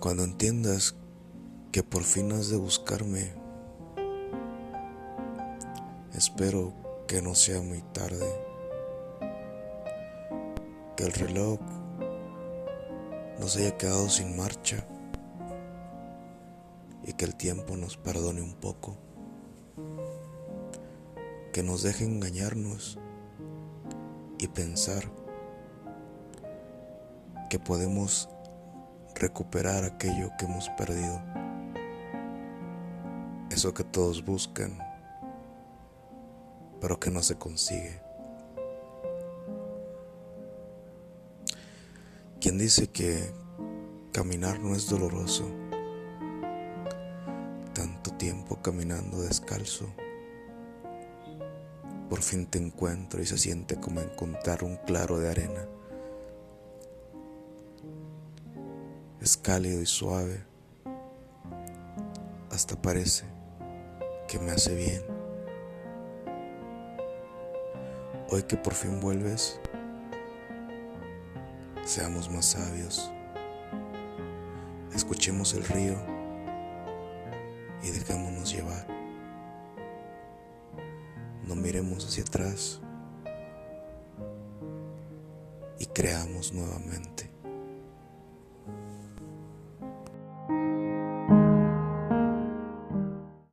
Cuando entiendas que por fin has de buscarme, espero que no sea muy tarde, que el reloj no se haya quedado sin marcha y que el tiempo nos perdone un poco, que nos deje engañarnos y pensar que podemos recuperar aquello que hemos perdido, eso que todos buscan, pero que no se consigue. ¿Quién dice que caminar no es doloroso? Tanto tiempo caminando descalzo. Por fin te encuentro y se siente como encontrar un claro de arena. Es cálido y suave. Hasta parece que me hace bien. Hoy que por fin vuelves, seamos más sabios. Escuchemos el río y dejémonos llevar. No miremos hacia atrás y creamos nuevamente.